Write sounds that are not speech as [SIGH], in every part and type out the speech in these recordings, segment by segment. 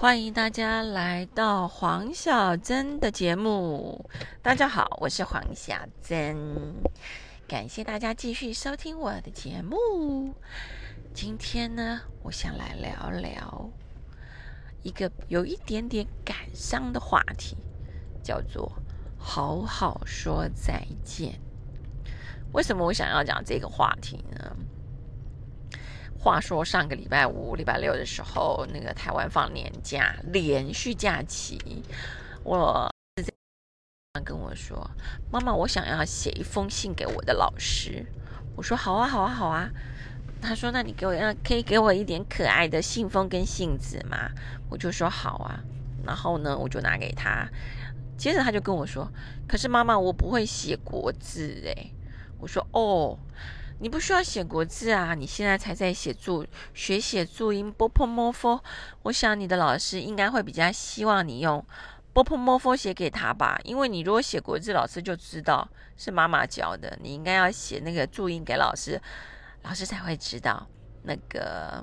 欢迎大家来到黄小珍的节目。大家好，我是黄小珍，感谢大家继续收听我的节目。今天呢，我想来聊聊一个有一点点感伤的话题，叫做“好好说再见”。为什么我想要讲这个话题呢？话说上个礼拜五、礼拜六的时候，那个台湾放年假，连续假期，我跟我说：“妈妈，我想要写一封信给我的老师。”我说：“好啊，好啊，好啊。”他说：“那你给我，可以给我一点可爱的信封跟信纸吗？”我就说：“好啊。”然后呢，我就拿给他。接着他就跟我说：“可是妈妈，我不会写国字。”诶。我说：“哦。”你不需要写国字啊！你现在才在写注学写注音波波摩 o 我想你的老师应该会比较希望你用波波摩 o 写给他吧，因为你如果写国字，老师就知道是妈妈教的。你应该要写那个注音给老师，老师才会知道那个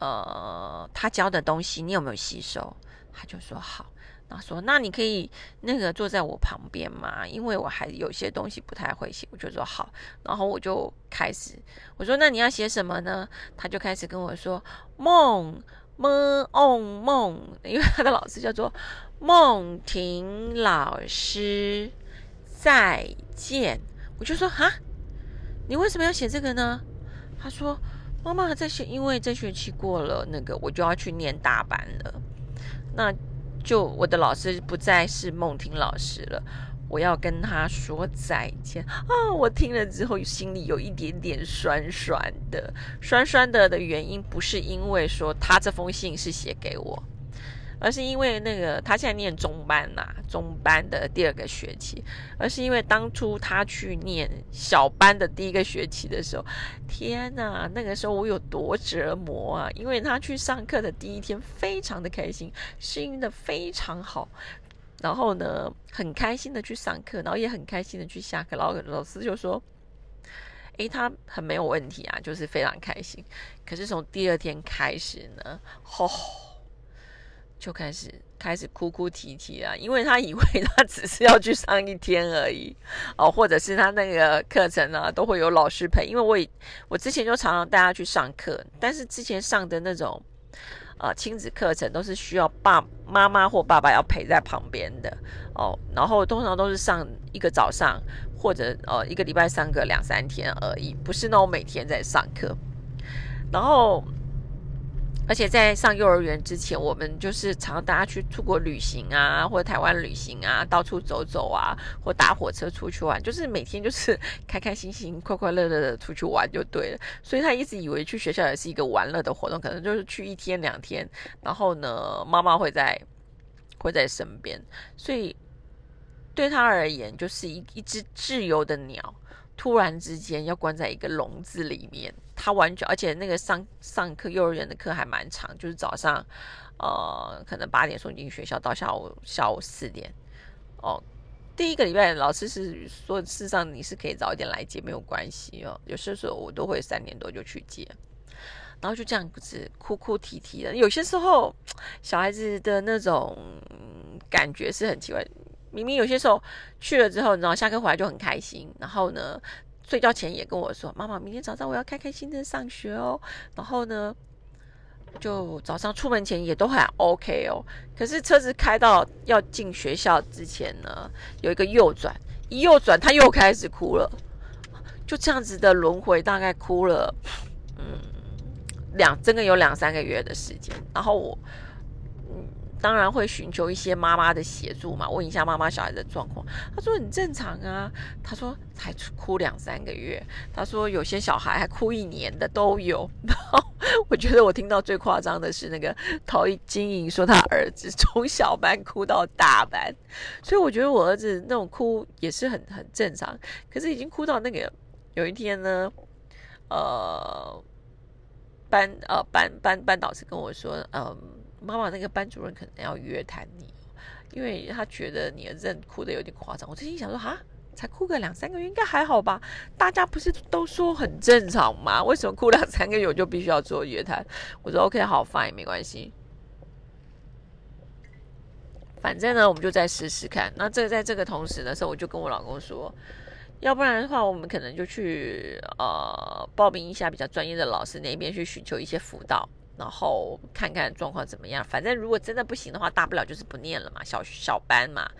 呃他教的东西你有没有吸收。他就说好。说：“那你可以那个坐在我旁边吗？因为我还有些东西不太会写。”我就说：“好。”然后我就开始我说：“那你要写什么呢？”他就开始跟我说：“梦梦梦梦，因为他的老师叫做梦婷老师，再见。”我就说：“哈，你为什么要写这个呢？”他说：“妈妈在写，因为这学期过了那个，我就要去念大班了。”那。就我的老师不再是梦婷老师了，我要跟他说再见啊！我听了之后心里有一点点酸酸的，酸酸的的原因不是因为说他这封信是写给我。而是因为那个他现在念中班呐，中班的第二个学期，而是因为当初他去念小班的第一个学期的时候，天呐，那个时候我有多折磨啊！因为他去上课的第一天非常的开心，适应的非常好，然后呢，很开心的去上课，然后也很开心的去下课，然后老师就说：“诶，他很没有问题啊，就是非常开心。”可是从第二天开始呢，吼。就开始开始哭哭啼啼啊，因为他以为 [LAUGHS] 他只是要去上一天而已哦，或者是他那个课程呢都会有老师陪，因为我我之前就常常带他去上课，但是之前上的那种呃亲子课程都是需要爸妈妈或爸爸要陪在旁边的哦，然后通常都是上一个早上或者呃一个礼拜上个两三天而已，不是那种每天在上课，然后。而且在上幼儿园之前，我们就是常大家去出国旅行啊，或者台湾旅行啊，到处走走啊，或搭火车出去玩，就是每天就是 [LAUGHS] 开开心心、快快乐乐的出去玩就对了。所以他一直以为去学校也是一个玩乐的活动，可能就是去一天两天，然后呢，妈妈会在会在身边，所以对他而言就是一一只自由的鸟。突然之间要关在一个笼子里面，他完全而且那个上上课幼儿园的课还蛮长，就是早上，呃，可能八点送进学校，到下午下午四点。哦，第一个礼拜老师是说，事实上你是可以早一点来接，没有关系哦。有些时候我都会三点多就去接，然后就这样子哭哭啼啼的。有些时候小孩子的那种感觉是很奇怪。明明有些时候去了之后，然后下课回来就很开心，然后呢，睡觉前也跟我说：“妈妈，明天早上我要开开心心的上学哦。”然后呢，就早上出门前也都还 OK 哦。可是车子开到要进学校之前呢，有一个右转，一右转他又开始哭了，就这样子的轮回，大概哭了嗯两，真的有两三个月的时间。然后我。当然会寻求一些妈妈的协助嘛，问一下妈妈小孩的状况。他说很正常啊，他说才哭两三个月，他说有些小孩还哭一年的都有。[LAUGHS] 然后我觉得我听到最夸张的是那个陶晶莹说他儿子从小班哭到大班，所以我觉得我儿子那种哭也是很很正常。可是已经哭到那个有一天呢，呃，班呃班班班导师跟我说，嗯。妈妈，那个班主任可能要约谈你，因为他觉得你的认哭的有点夸张。我最近想说，哈，才哭个两三个月，应该还好吧？大家不是都说很正常吗？为什么哭两三个月我就必须要做约谈？我说 OK，好，fine，没关系。反正呢，我们就再试试看。那这在这个同时的时候，我就跟我老公说，要不然的话，我们可能就去呃报名一下比较专业的老师那边去寻求一些辅导。然后看看状况怎么样，反正如果真的不行的话，大不了就是不念了嘛，小小班嘛。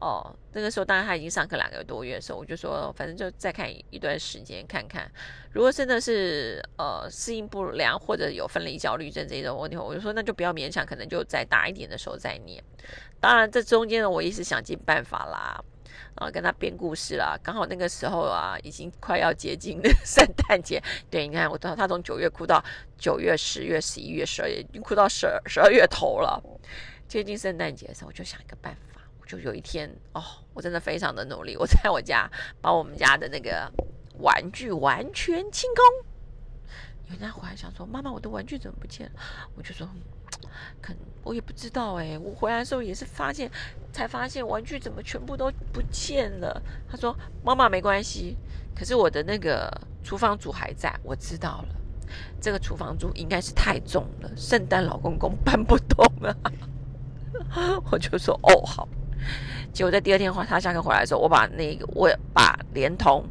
哦，那个时候当然他已经上课两个多月的时候，我就说，反正就再看一段时间看看。如果真的是呃适应不良或者有分离焦虑症这种问题，我就说那就不要勉强，可能就再大一点的时候再念。当然这中间呢，我也是想尽办法啦。啊，跟他编故事啦，刚好那个时候啊，已经快要接近 [LAUGHS] 圣诞节。对，你看，我到他从九月哭到九月、十月、十一月、十二月，已经哭到十二十二月头了。接近圣诞节的时候，我就想一个办法，我就有一天哦，我真的非常的努力，我在我家把我们家的那个玩具完全清空。人家回来想说：“妈妈，我的玩具怎么不见了？”我就说。可我也不知道哎，我回来的时候也是发现，才发现玩具怎么全部都不见了。他说：“妈妈没关系，可是我的那个厨房主还在。”我知道了，这个厨房主应该是太重了，圣诞老公公搬不动了。[LAUGHS] 我就说：“哦，好。”结果在第二天他下课回来的时候，我把那个我把连同。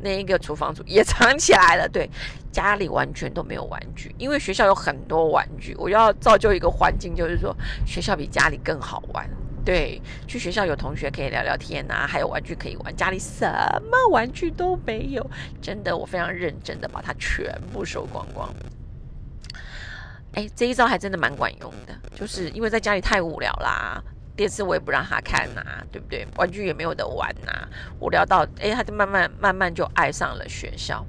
那一个厨房组也藏起来了，对，家里完全都没有玩具，因为学校有很多玩具，我要造就一个环境，就是说学校比家里更好玩。对，去学校有同学可以聊聊天啊，还有玩具可以玩，家里什么玩具都没有，真的，我非常认真的把它全部收光光。哎，这一招还真的蛮管用的，就是因为在家里太无聊啦。电视我也不让他看呐，对不对？玩具也没有得玩呐，无聊到哎，他就慢慢慢慢就爱上了学校。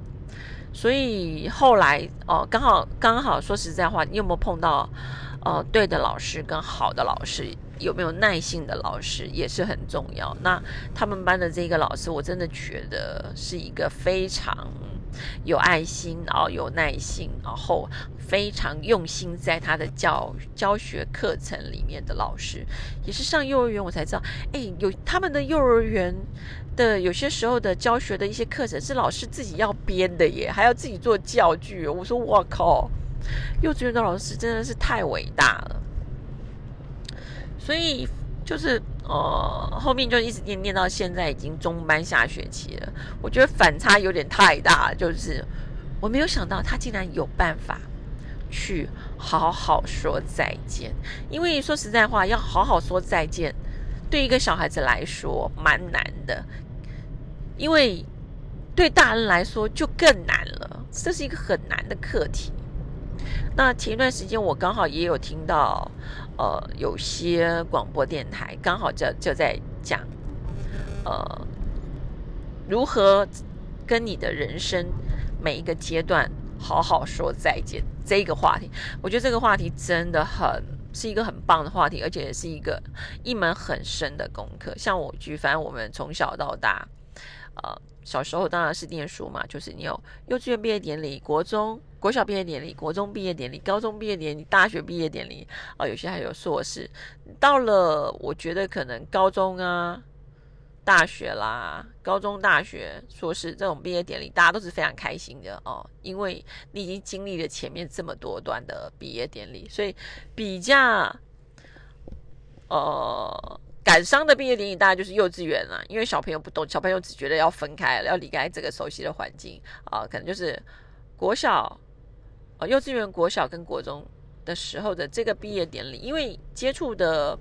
所以后来哦，刚好刚好说实在话，你有没有碰到哦对的老师跟好的老师？有没有耐心的老师也是很重要。那他们班的这个老师，我真的觉得是一个非常。有爱心，然后有耐心，然后非常用心在他的教教学课程里面的老师，也是上幼儿园我才知道，哎，有他们的幼儿园的有些时候的教学的一些课程是老师自己要编的耶，还要自己做教具。我说我靠，幼稚园的老师真的是太伟大了，所以。就是呃，后面就一直念念到现在，已经中班下学期了。我觉得反差有点太大，就是我没有想到他竟然有办法去好好说再见。因为说实在话，要好好说再见，对一个小孩子来说蛮难的，因为对大人来说就更难了。这是一个很难的课题。那前一段时间，我刚好也有听到。呃，有些广播电台刚好就就在讲，呃，如何跟你的人生每一个阶段好好说再见这个话题。我觉得这个话题真的很是一个很棒的话题，而且是一个一门很深的功课。像我举凡我们从小到大，呃。小时候当然是念书嘛，就是你有幼稚园毕业典礼、国中、国小毕业典礼、国中毕业典礼、高中毕业典礼、大学毕业典礼啊，有些还有硕士。到了我觉得可能高中啊、大学啦、高中、大学、硕士这种毕业典礼，大家都是非常开心的哦，因为你已经经历了前面这么多段的毕业典礼，所以比较呃。感伤的毕业典礼大概就是幼稚园了，因为小朋友不懂，小朋友只觉得要分开，要离开这个熟悉的环境啊，可能就是国小、呃幼稚园、国小跟国中的时候的这个毕业典礼，因为接触的，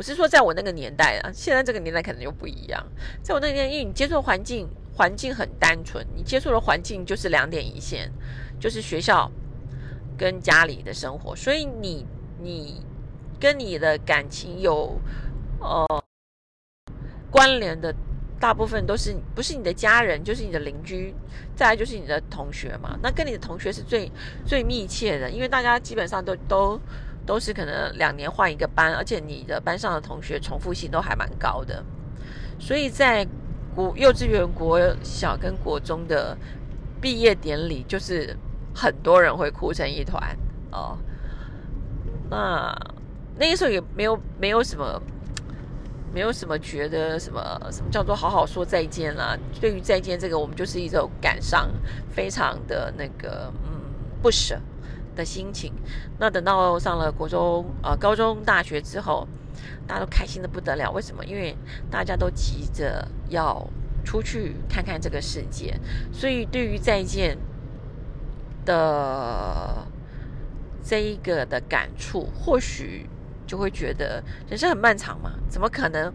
我是说在我那个年代啊，现在这个年代可能又不一样，在我那个年代，因为你接触环境，环境很单纯，你接触的环境就是两点一线，就是学校跟家里的生活，所以你你跟你的感情有。呃，关联的大部分都是不是你的家人，就是你的邻居，再来就是你的同学嘛。那跟你的同学是最最密切的，因为大家基本上都都都是可能两年换一个班，而且你的班上的同学重复性都还蛮高的。所以在国幼稚园、国小跟国中的毕业典礼，就是很多人会哭成一团哦。那那个时候也没有没有什么。没有什么觉得什么什么叫做好好说再见啦。对于再见这个，我们就是一种感伤，非常的那个嗯不舍的心情。那等到上了国中、呃高中、大学之后，大家都开心的不得了。为什么？因为大家都急着要出去看看这个世界，所以对于再见的这一个的感触，或许就会觉得人生很漫长嘛，怎么可能？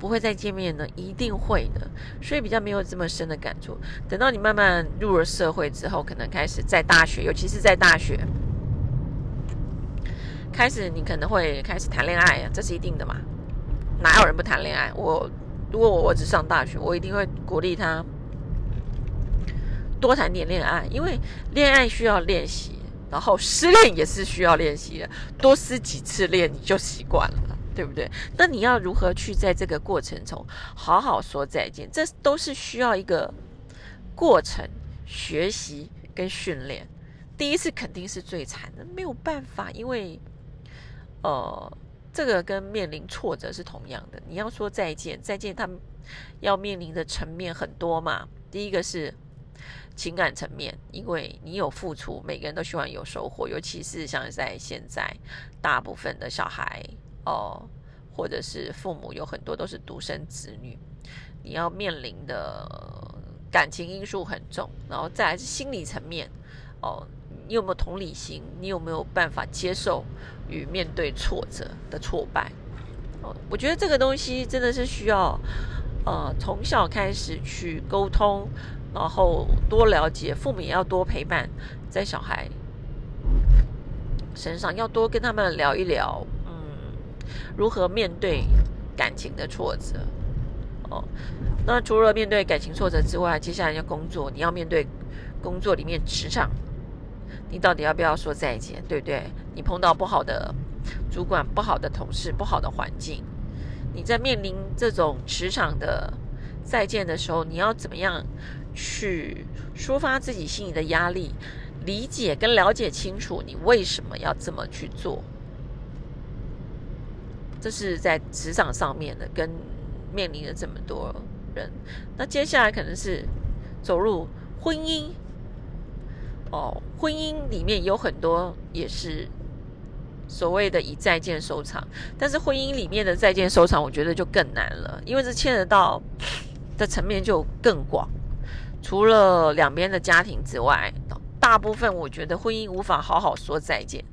不会再见面呢，一定会的，所以比较没有这么深的感触。等到你慢慢入了社会之后，可能开始在大学，尤其是在大学，开始你可能会开始谈恋爱，这是一定的嘛。哪有人不谈恋爱？我如果我只上大学，我一定会鼓励他多谈点恋爱，因为恋爱需要练习，然后失恋也是需要练习的，多失几次恋你就习惯了。对不对？那你要如何去在这个过程中好好说再见？这都是需要一个过程、学习跟训练。第一次肯定是最惨的，没有办法，因为呃，这个跟面临挫折是同样的。你要说再见，再见，他们要面临的层面很多嘛。第一个是情感层面，因为你有付出，每个人都希望有收获，尤其是像在现在，大部分的小孩。哦，或者是父母有很多都是独生子女，你要面临的感情因素很重，然后再来是心理层面，哦，你有没有同理心？你有没有办法接受与面对挫折的挫败？哦，我觉得这个东西真的是需要，呃，从小开始去沟通，然后多了解，父母也要多陪伴在小孩身上，要多跟他们聊一聊。如何面对感情的挫折？哦，那除了面对感情挫折之外，接下来要工作，你要面对工作里面职场，你到底要不要说再见？对不对？你碰到不好的主管、不好的同事、不好的环境，你在面临这种职场的再见的时候，你要怎么样去抒发自己心里的压力，理解跟了解清楚你为什么要这么去做？这是在职场上面的，跟面临了这么多人，那接下来可能是走入婚姻。哦，婚姻里面有很多也是所谓的以再见收场，但是婚姻里面的再见收场，我觉得就更难了，因为这牵扯到的层面就更广。除了两边的家庭之外，大部分我觉得婚姻无法好好说再见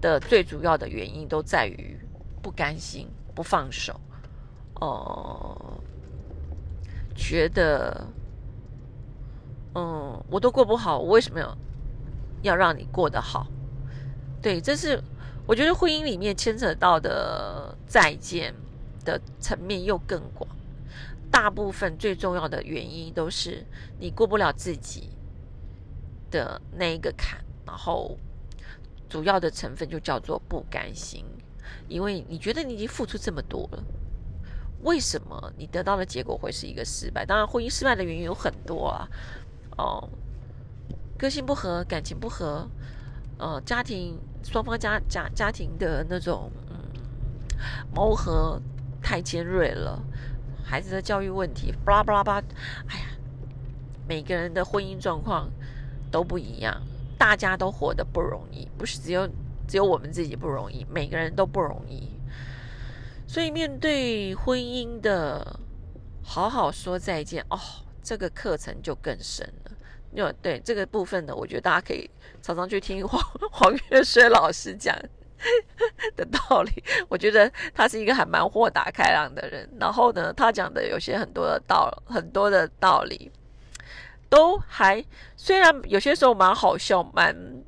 的最主要的原因都在于。不甘心，不放手，哦，觉得，嗯，我都过不好，我为什么要要让你过得好？对，这是我觉得婚姻里面牵扯到的再见的层面又更广。大部分最重要的原因都是你过不了自己的那一个坎，然后主要的成分就叫做不甘心。因为你觉得你已经付出这么多了，为什么你得到的结果会是一个失败？当然，婚姻失败的原因有很多啊，哦，个性不合、感情不合，呃，家庭双方家家家庭的那种嗯磨合太尖锐了，孩子的教育问题，巴拉巴拉巴，哎呀，每个人的婚姻状况都不一样，大家都活得不容易，不是只有。只有我们自己不容易，每个人都不容易，所以面对婚姻的好好说再见哦，这个课程就更深了。因为对这个部分呢，我觉得大家可以常常去听黄黄月水老师讲的道理。我觉得他是一个还蛮豁达开朗的人，然后呢，他讲的有些很多的道很多的道理，都还虽然有些时候蛮好笑，蛮。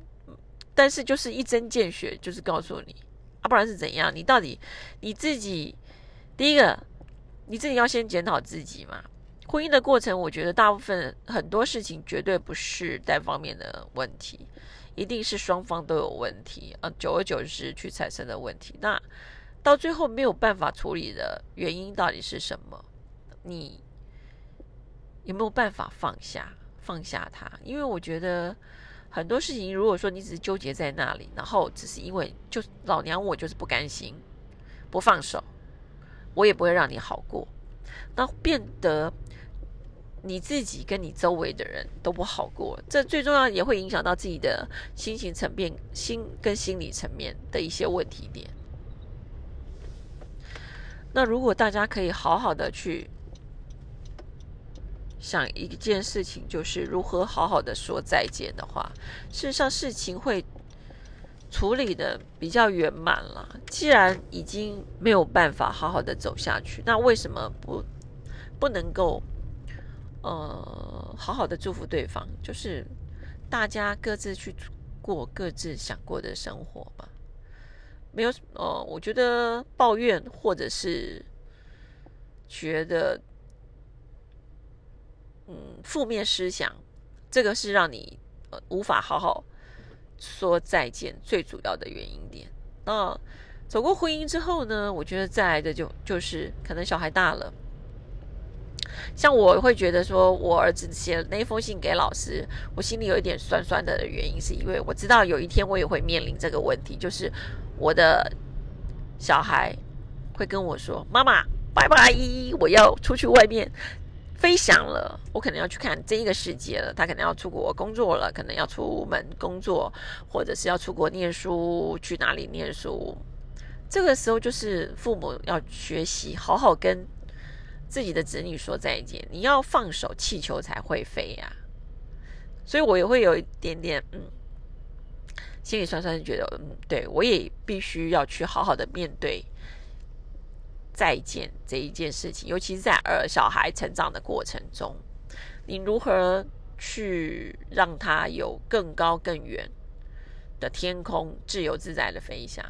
但是就是一针见血，就是告诉你，啊，不然是怎样？你到底你自己第一个，你自己要先检讨自己嘛。婚姻的过程，我觉得大部分很多事情绝对不是单方面的问题，一定是双方都有问题啊，久而久之去产生的问题。那到最后没有办法处理的原因到底是什么？你有没有办法放下放下它？因为我觉得。很多事情，如果说你只是纠结在那里，然后只是因为就老娘我就是不甘心，不放手，我也不会让你好过，那变得你自己跟你周围的人都不好过，这最重要也会影响到自己的心情层面、心跟心理层面的一些问题点。那如果大家可以好好的去想一件事情，就是如何好好的说再见的话，事实上事情会处理的比较圆满了。既然已经没有办法好好的走下去，那为什么不不能够呃好好的祝福对方？就是大家各自去过各自想过的生活嘛。没有呃，我觉得抱怨或者是觉得嗯负面思想，这个是让你呃无法好好说再见最主要的原因点。那走过婚姻之后呢，我觉得再来的就就是可能小孩大了，像我会觉得说我儿子写那封信给老师，我心里有一点酸酸的原因，是因为我知道有一天我也会面临这个问题，就是。我的小孩会跟我说：“妈妈，拜拜，我要出去外面飞翔了，我可能要去看这一个世界了。他可能要出国工作了，可能要出门工作，或者是要出国念书，去哪里念书？这个时候就是父母要学习，好好跟自己的子女说再见。你要放手，气球才会飞呀。所以我也会有一点点嗯。”心里酸酸觉得，嗯，对我也必须要去好好的面对再见这一件事情，尤其是在儿小孩成长的过程中，你如何去让他有更高更远的天空，自由自在的飞翔，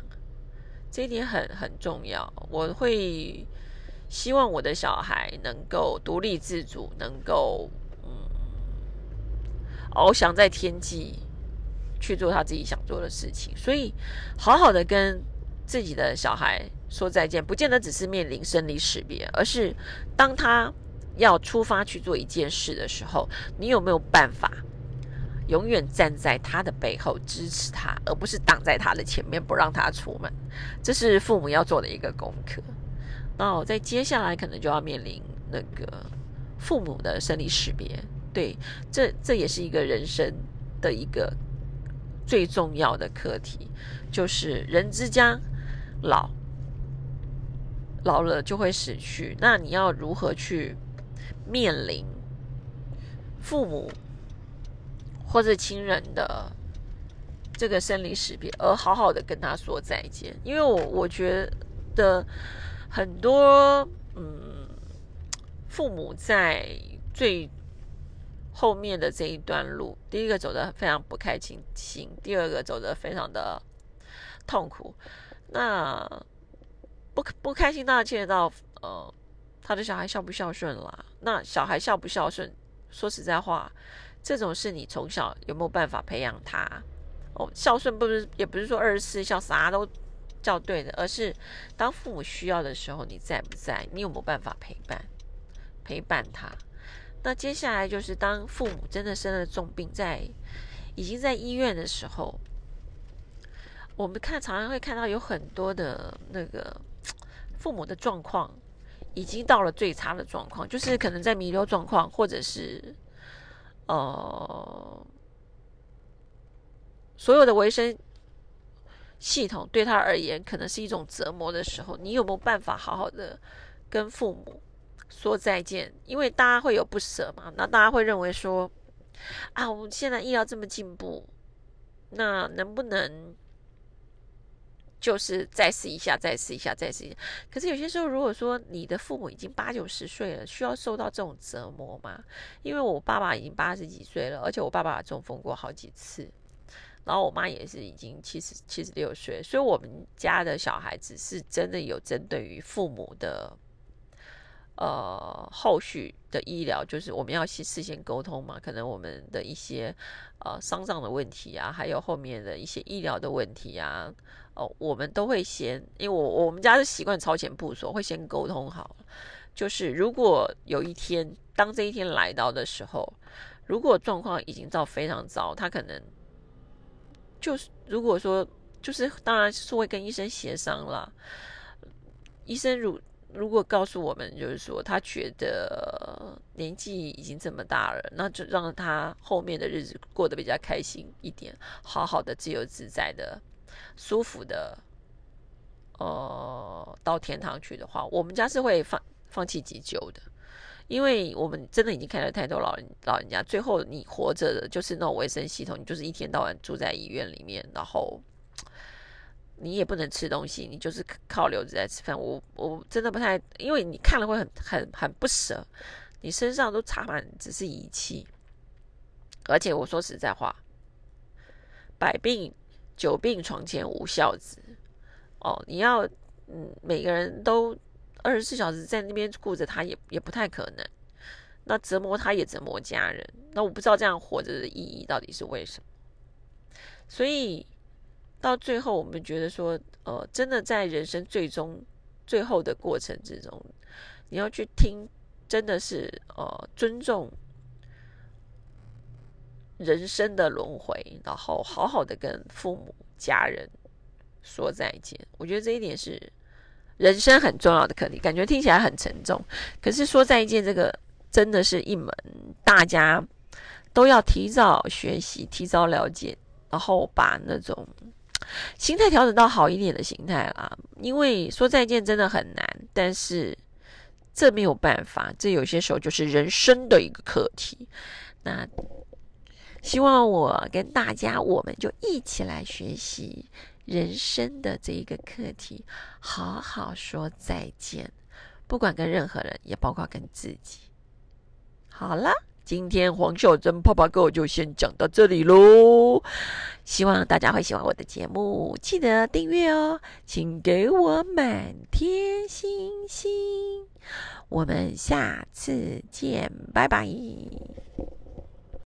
这一点很很重要。我会希望我的小孩能够独立自主，能够嗯翱翔在天际。去做他自己想做的事情，所以好好的跟自己的小孩说再见，不见得只是面临生离死别，而是当他要出发去做一件事的时候，你有没有办法永远站在他的背后支持他，而不是挡在他的前面不让他出门？这是父母要做的一个功课。那在接下来可能就要面临那个父母的生离死别，对，这这也是一个人生的一个。最重要的课题就是人之将老，老了就会死去。那你要如何去面临父母或者亲人的这个生离死别，而好好的跟他说再见？因为我我觉得很多嗯，父母在最。后面的这一段路，第一个走的非常不开心，第二个走的非常的痛苦。那不不开心，当然牵扯到呃，他的小孩孝不孝顺啦。那小孩孝不孝顺，说实在话，这种是你从小有没有办法培养他？哦，孝顺不是也不是说二十四孝啥都叫对的，而是当父母需要的时候，你在不在？你有没有办法陪伴陪伴他？那接下来就是，当父母真的生了重病，在已经在医院的时候，我们看常常会看到有很多的那个父母的状况，已经到了最差的状况，就是可能在弥留状况，或者是呃，所有的维生系统对他而言可能是一种折磨的时候，你有没有办法好好的跟父母？说再见，因为大家会有不舍嘛。那大家会认为说，啊，我们现在医疗这么进步，那能不能就是再试一下，再试一下，再试一下？可是有些时候，如果说你的父母已经八九十岁了，需要受到这种折磨吗？因为我爸爸已经八十几岁了，而且我爸爸中风过好几次，然后我妈也是已经七十七十六岁，所以我们家的小孩子是真的有针对于父母的。呃，后续的医疗就是我们要先事先沟通嘛，可能我们的一些呃丧葬的问题啊，还有后面的一些医疗的问题啊，哦，我们都会先，因为我我们家是习惯超前部署，会先沟通好。就是如果有一天，当这一天来到的时候，如果状况已经到非常糟，他可能就是如果说就是当然是会跟医生协商了，医生如。如果告诉我们，就是说他觉得年纪已经这么大了，那就让他后面的日子过得比较开心一点，好好的、自由自在的、舒服的呃到天堂去的话，我们家是会放放弃急救的，因为我们真的已经看了太多老人老人家，最后你活着的就是那种卫生系统，你就是一天到晚住在医院里面，然后。你也不能吃东西，你就是靠流着在吃饭。我我真的不太，因为你看了会很很很不舍，你身上都插满只是仪器，而且我说实在话，百病久病床前无孝子哦，你要嗯每个人都二十四小时在那边顾着他，也也不太可能。那折磨他也折磨家人，那我不知道这样活着的意义到底是为什么，所以。到最后，我们觉得说，呃，真的在人生最终、最后的过程之中，你要去听，真的是呃，尊重人生的轮回，然后好好的跟父母、家人说再见。我觉得这一点是人生很重要的课题。感觉听起来很沉重，可是说再见，这个真的是一门大家都要提早学习、提早了解，然后把那种。心态调整到好一点的心态啦，因为说再见真的很难，但是这没有办法，这有些时候就是人生的一个课题。那希望我跟大家，我们就一起来学习人生的这一个课题，好好说再见，不管跟任何人，也包括跟自己。好了。今天黄小珍泡泡哥就先讲到这里喽，希望大家会喜欢我的节目，记得订阅哦，请给我满天星星，我们下次见，拜拜。